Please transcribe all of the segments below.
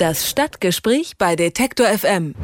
Das Stadtgespräch bei Detektor FM.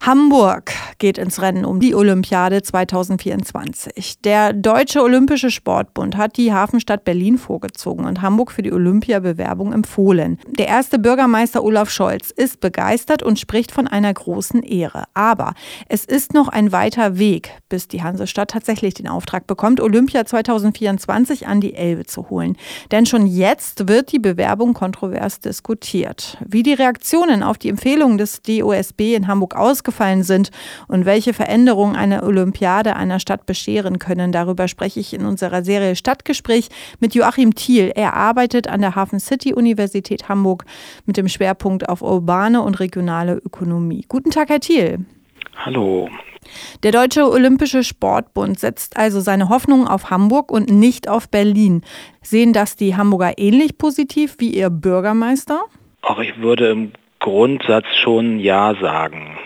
Hamburg geht ins Rennen um die Olympiade 2024. Der Deutsche Olympische Sportbund hat die Hafenstadt Berlin vorgezogen und Hamburg für die Olympiabewerbung empfohlen. Der erste Bürgermeister Olaf Scholz ist begeistert und spricht von einer großen Ehre. Aber es ist noch ein weiter Weg, bis die Hansestadt tatsächlich den Auftrag bekommt, Olympia 2024 an die Elbe zu holen. Denn schon jetzt wird die Bewerbung kontrovers diskutiert. Wie die Reaktionen auf die Empfehlung des DOSB in Hamburg ausgefallen sind und welche Veränderungen eine Olympiade einer Stadt bescheren können. Darüber spreche ich in unserer Serie Stadtgespräch mit Joachim Thiel. Er arbeitet an der Hafen City Universität Hamburg mit dem Schwerpunkt auf urbane und regionale Ökonomie. Guten Tag, Herr Thiel. Hallo. Der Deutsche Olympische Sportbund setzt also seine Hoffnung auf Hamburg und nicht auf Berlin. Sehen das die Hamburger ähnlich positiv wie ihr Bürgermeister? Auch ich würde im Grundsatz schon Ja sagen.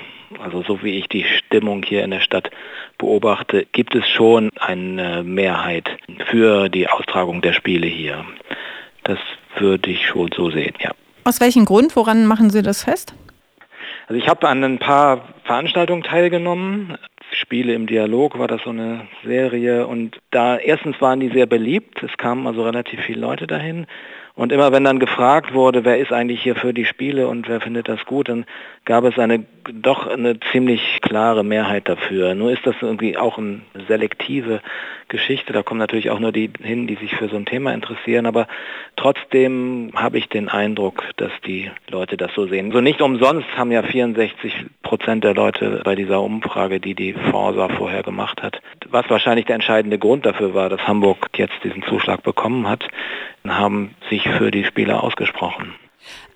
Also so wie ich die Stimmung hier in der Stadt beobachte, gibt es schon eine Mehrheit für die Austragung der Spiele hier. Das würde ich schon so sehen, ja. Aus welchem Grund? Woran machen Sie das fest? Also ich habe an ein paar Veranstaltungen teilgenommen. Spiele im Dialog war das so eine Serie und da erstens waren die sehr beliebt, es kamen also relativ viele Leute dahin und immer wenn dann gefragt wurde, wer ist eigentlich hier für die Spiele und wer findet das gut, dann gab es eine doch eine ziemlich klare Mehrheit dafür. Nur ist das irgendwie auch eine selektive Geschichte. Da kommen natürlich auch nur die hin, die sich für so ein Thema interessieren. Aber trotzdem habe ich den Eindruck, dass die Leute das so sehen. So nicht umsonst haben ja 64 Prozent der Leute bei dieser Umfrage, die die Forsa vorher gemacht hat, was wahrscheinlich der entscheidende Grund dafür war, dass Hamburg jetzt diesen Zuschlag bekommen hat, haben sich für die Spiele ausgesprochen.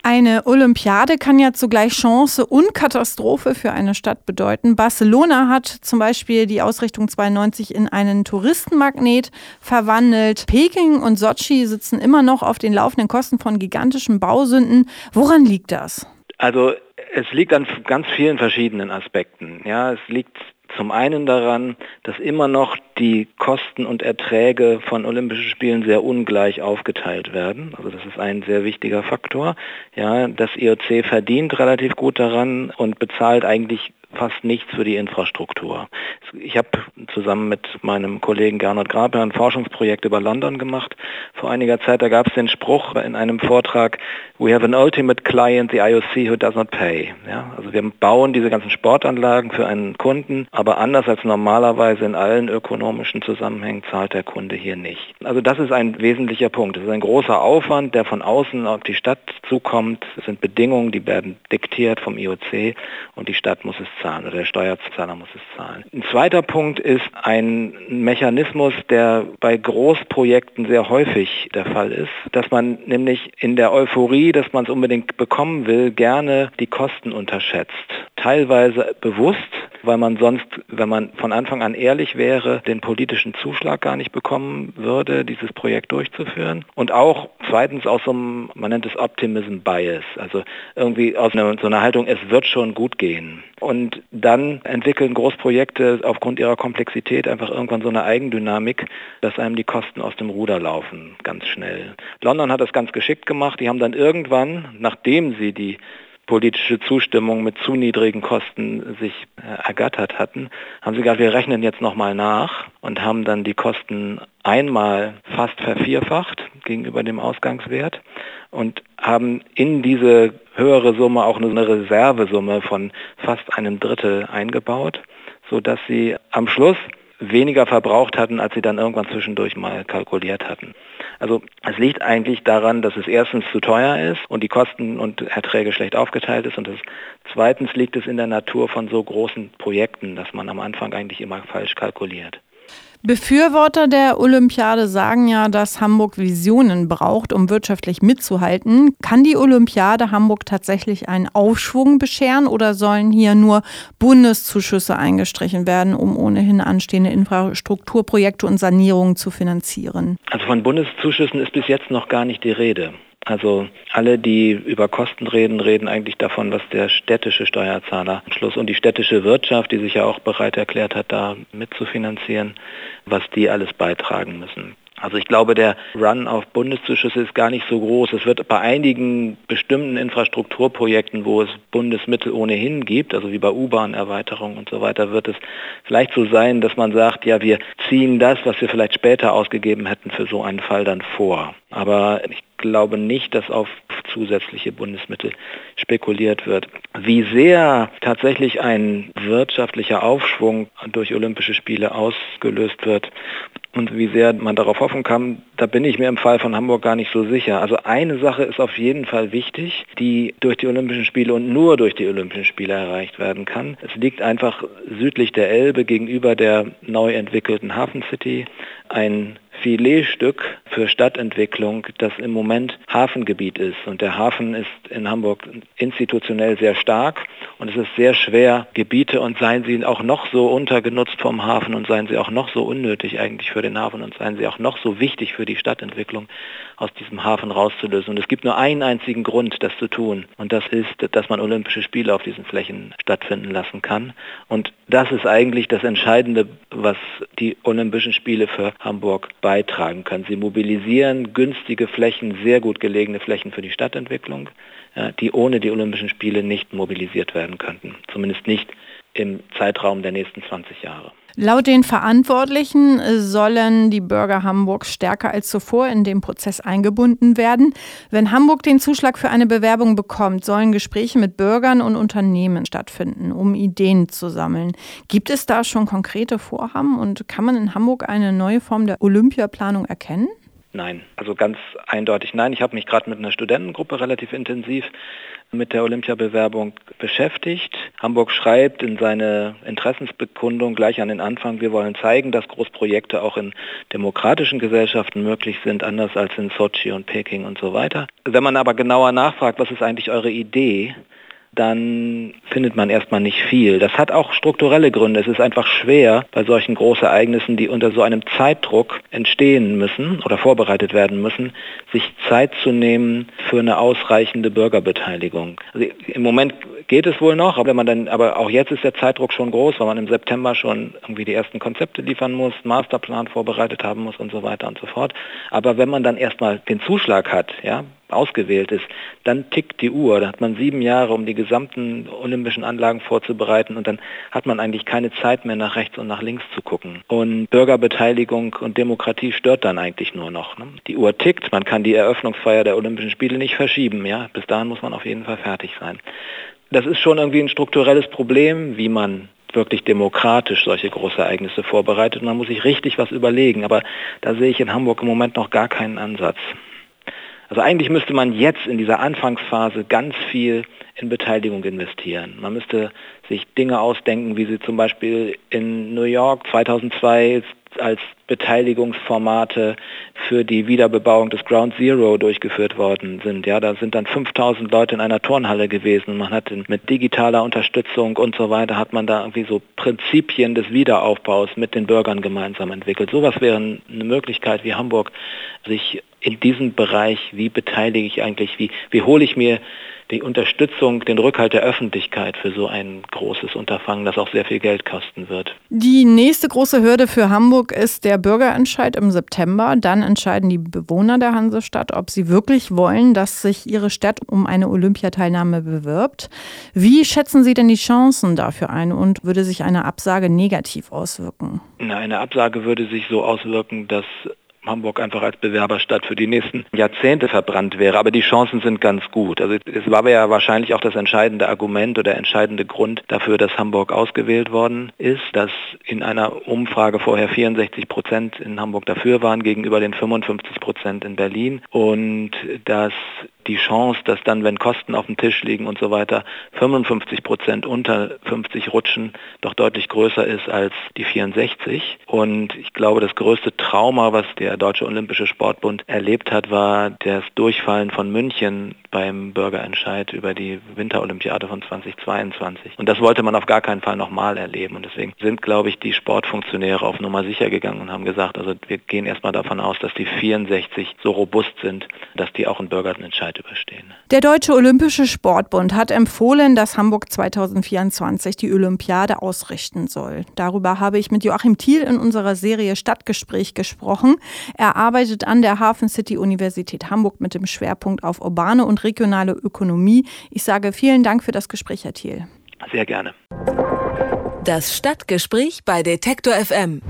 Eine Olympiade kann ja zugleich Chance und Katastrophe für eine Stadt bedeuten. Barcelona hat zum Beispiel die Ausrichtung 92 in einen Touristenmagnet verwandelt. Peking und Sochi sitzen immer noch auf den laufenden Kosten von gigantischen Bausünden. Woran liegt das? Also es liegt an ganz vielen verschiedenen Aspekten. Ja, es liegt zum einen daran, dass immer noch die Kosten und Erträge von Olympischen Spielen sehr ungleich aufgeteilt werden. Also das ist ein sehr wichtiger Faktor. Ja, das IOC verdient relativ gut daran und bezahlt eigentlich fast nichts für die Infrastruktur. Ich habe zusammen mit meinem Kollegen Gernot Grabe ein Forschungsprojekt über London gemacht. Vor einiger Zeit, da gab es den Spruch in einem Vortrag, we have an ultimate client, the IOC, who does not pay. Ja, also wir bauen diese ganzen Sportanlagen für einen Kunden, aber anders als normalerweise in allen ökonomischen Zusammenhängen zahlt der Kunde hier nicht. Also das ist ein wesentlicher Punkt. Es ist ein großer Aufwand, der von außen auf die Stadt zukommt. Es sind Bedingungen, die werden diktiert vom IOC und die Stadt muss es oder der Steuerzahler muss es zahlen. Ein zweiter Punkt ist ein Mechanismus, der bei Großprojekten sehr häufig der Fall ist, dass man nämlich in der Euphorie, dass man es unbedingt bekommen will, gerne die Kosten unterschätzt. Teilweise bewusst, weil man sonst, wenn man von Anfang an ehrlich wäre, den politischen Zuschlag gar nicht bekommen würde, dieses Projekt durchzuführen. Und auch zweitens aus so einem, man nennt es Optimism Bias, also irgendwie aus einer, so einer Haltung, es wird schon gut gehen. Und dann entwickeln Großprojekte aufgrund ihrer Komplexität einfach irgendwann so eine Eigendynamik, dass einem die Kosten aus dem Ruder laufen, ganz schnell. London hat das ganz geschickt gemacht. Die haben dann irgendwann, nachdem sie die politische Zustimmung mit zu niedrigen Kosten sich äh, ergattert hatten, haben sie gesagt, wir rechnen jetzt nochmal nach und haben dann die Kosten einmal fast vervierfacht gegenüber dem Ausgangswert und haben in diese höhere Summe auch eine Reservesumme von fast einem Drittel eingebaut, sodass sie am Schluss weniger verbraucht hatten, als sie dann irgendwann zwischendurch mal kalkuliert hatten. Also es liegt eigentlich daran, dass es erstens zu teuer ist und die Kosten und Erträge schlecht aufgeteilt ist und es, zweitens liegt es in der Natur von so großen Projekten, dass man am Anfang eigentlich immer falsch kalkuliert. Befürworter der Olympiade sagen ja, dass Hamburg Visionen braucht, um wirtschaftlich mitzuhalten. Kann die Olympiade Hamburg tatsächlich einen Aufschwung bescheren oder sollen hier nur Bundeszuschüsse eingestrichen werden, um ohnehin anstehende Infrastrukturprojekte und Sanierungen zu finanzieren? Also von Bundeszuschüssen ist bis jetzt noch gar nicht die Rede. Also alle, die über Kosten reden, reden eigentlich davon, was der städtische Steuerzahler am Schluss und die städtische Wirtschaft, die sich ja auch bereit erklärt hat, da mitzufinanzieren, was die alles beitragen müssen. Also ich glaube, der Run auf Bundeszuschüsse ist gar nicht so groß. Es wird bei einigen bestimmten Infrastrukturprojekten, wo es Bundesmittel ohnehin gibt, also wie bei U-Bahn-Erweiterung und so weiter, wird es vielleicht so sein, dass man sagt, ja, wir ziehen das, was wir vielleicht später ausgegeben hätten, für so einen Fall dann vor. Aber ich glaube nicht, dass auf zusätzliche Bundesmittel spekuliert wird. Wie sehr tatsächlich ein wirtschaftlicher Aufschwung durch Olympische Spiele ausgelöst wird, und wie sehr man darauf hoffen kann, da bin ich mir im Fall von Hamburg gar nicht so sicher. Also eine Sache ist auf jeden Fall wichtig, die durch die Olympischen Spiele und nur durch die Olympischen Spiele erreicht werden kann. Es liegt einfach südlich der Elbe gegenüber der neu entwickelten Hafen City ein Filetstück für Stadtentwicklung, das im Moment Hafengebiet ist. Und der Hafen ist in Hamburg institutionell sehr stark und es ist sehr schwer, Gebiete und seien sie auch noch so untergenutzt vom Hafen und seien sie auch noch so unnötig eigentlich für den Hafen und seien sie auch noch so wichtig für die Stadtentwicklung, aus diesem Hafen rauszulösen. Und es gibt nur einen einzigen Grund, das zu tun. Und das ist, dass man Olympische Spiele auf diesen Flächen stattfinden lassen kann. Und das ist eigentlich das Entscheidende, was die Olympischen Spiele für Hamburg beitragen können. Sie mobilisieren günstige Flächen, sehr gut gelegene Flächen für die Stadtentwicklung, die ohne die Olympischen Spiele nicht mobilisiert werden könnten. Zumindest nicht im Zeitraum der nächsten 20 Jahre. Laut den Verantwortlichen sollen die Bürger Hamburgs stärker als zuvor in den Prozess eingebunden werden. Wenn Hamburg den Zuschlag für eine Bewerbung bekommt, sollen Gespräche mit Bürgern und Unternehmen stattfinden, um Ideen zu sammeln. Gibt es da schon konkrete Vorhaben und kann man in Hamburg eine neue Form der Olympiaplanung erkennen? Nein, also ganz eindeutig nein. Ich habe mich gerade mit einer Studentengruppe relativ intensiv mit der Olympiabewerbung beschäftigt. Hamburg schreibt in seine Interessensbekundung gleich an den Anfang, wir wollen zeigen, dass Großprojekte auch in demokratischen Gesellschaften möglich sind, anders als in Sochi und Peking und so weiter. Wenn man aber genauer nachfragt, was ist eigentlich eure Idee, dann findet man erstmal nicht viel. Das hat auch strukturelle Gründe. Es ist einfach schwer, bei solchen Großereignissen, die unter so einem Zeitdruck entstehen müssen oder vorbereitet werden müssen, sich Zeit zu nehmen für eine ausreichende Bürgerbeteiligung. Also Im Moment geht es wohl noch, aber, wenn man dann, aber auch jetzt ist der Zeitdruck schon groß, weil man im September schon irgendwie die ersten Konzepte liefern muss, Masterplan vorbereitet haben muss und so weiter und so fort. Aber wenn man dann erstmal den Zuschlag hat, ja, ausgewählt ist, dann tickt die Uhr. Da hat man sieben Jahre, um die gesamten olympischen Anlagen vorzubereiten und dann hat man eigentlich keine Zeit mehr nach rechts und nach links zu gucken. Und Bürgerbeteiligung und Demokratie stört dann eigentlich nur noch. Ne? Die Uhr tickt, man kann die Eröffnungsfeier der Olympischen Spiele nicht verschieben. Ja? Bis dahin muss man auf jeden Fall fertig sein. Das ist schon irgendwie ein strukturelles Problem, wie man wirklich demokratisch solche Großereignisse vorbereitet. Man muss sich richtig was überlegen, aber da sehe ich in Hamburg im Moment noch gar keinen Ansatz. Also eigentlich müsste man jetzt in dieser Anfangsphase ganz viel in Beteiligung investieren. Man müsste sich Dinge ausdenken, wie sie zum Beispiel in New York 2002 als Beteiligungsformate für die Wiederbebauung des Ground Zero durchgeführt worden sind. Ja, da sind dann 5000 Leute in einer Turnhalle gewesen man hat mit digitaler Unterstützung und so weiter hat man da irgendwie so Prinzipien des Wiederaufbaus mit den Bürgern gemeinsam entwickelt. Sowas wäre eine Möglichkeit, wie Hamburg sich in diesem Bereich, wie beteilige ich eigentlich, wie, wie hole ich mir die Unterstützung, den Rückhalt der Öffentlichkeit für so ein großes Unterfangen, das auch sehr viel Geld kosten wird. Die nächste große Hürde für Hamburg ist der Bürgerentscheid im September. Dann entscheiden die Bewohner der Hansestadt, ob sie wirklich wollen, dass sich ihre Stadt um eine Olympiateilnahme bewirbt. Wie schätzen Sie denn die Chancen dafür ein und würde sich eine Absage negativ auswirken? Na, eine Absage würde sich so auswirken, dass Hamburg einfach als Bewerberstadt für die nächsten Jahrzehnte verbrannt wäre. Aber die Chancen sind ganz gut. Also es war ja wahrscheinlich auch das entscheidende Argument oder entscheidende Grund dafür, dass Hamburg ausgewählt worden ist, dass in einer Umfrage vorher 64 Prozent in Hamburg dafür waren gegenüber den 55 Prozent in Berlin und dass die Chance, dass dann, wenn Kosten auf dem Tisch liegen und so weiter, 55 Prozent unter 50 rutschen, doch deutlich größer ist als die 64. Und ich glaube, das größte Trauma, was der Deutsche Olympische Sportbund erlebt hat, war das Durchfallen von München beim Bürgerentscheid über die Winterolympiade von 2022. Und das wollte man auf gar keinen Fall nochmal erleben. Und deswegen sind, glaube ich, die Sportfunktionäre auf Nummer sicher gegangen und haben gesagt, also wir gehen erstmal davon aus, dass die 64 so robust sind, dass die auch einen Bürgerentscheid Zeit überstehen. Der Deutsche Olympische Sportbund hat empfohlen, dass Hamburg 2024 die Olympiade ausrichten soll. Darüber habe ich mit Joachim Thiel in unserer Serie Stadtgespräch gesprochen. Er arbeitet an der Hafen City Universität Hamburg mit dem Schwerpunkt auf urbane und regionale Ökonomie. Ich sage vielen Dank für das Gespräch, Herr Thiel. Sehr gerne. Das Stadtgespräch bei Detektor FM.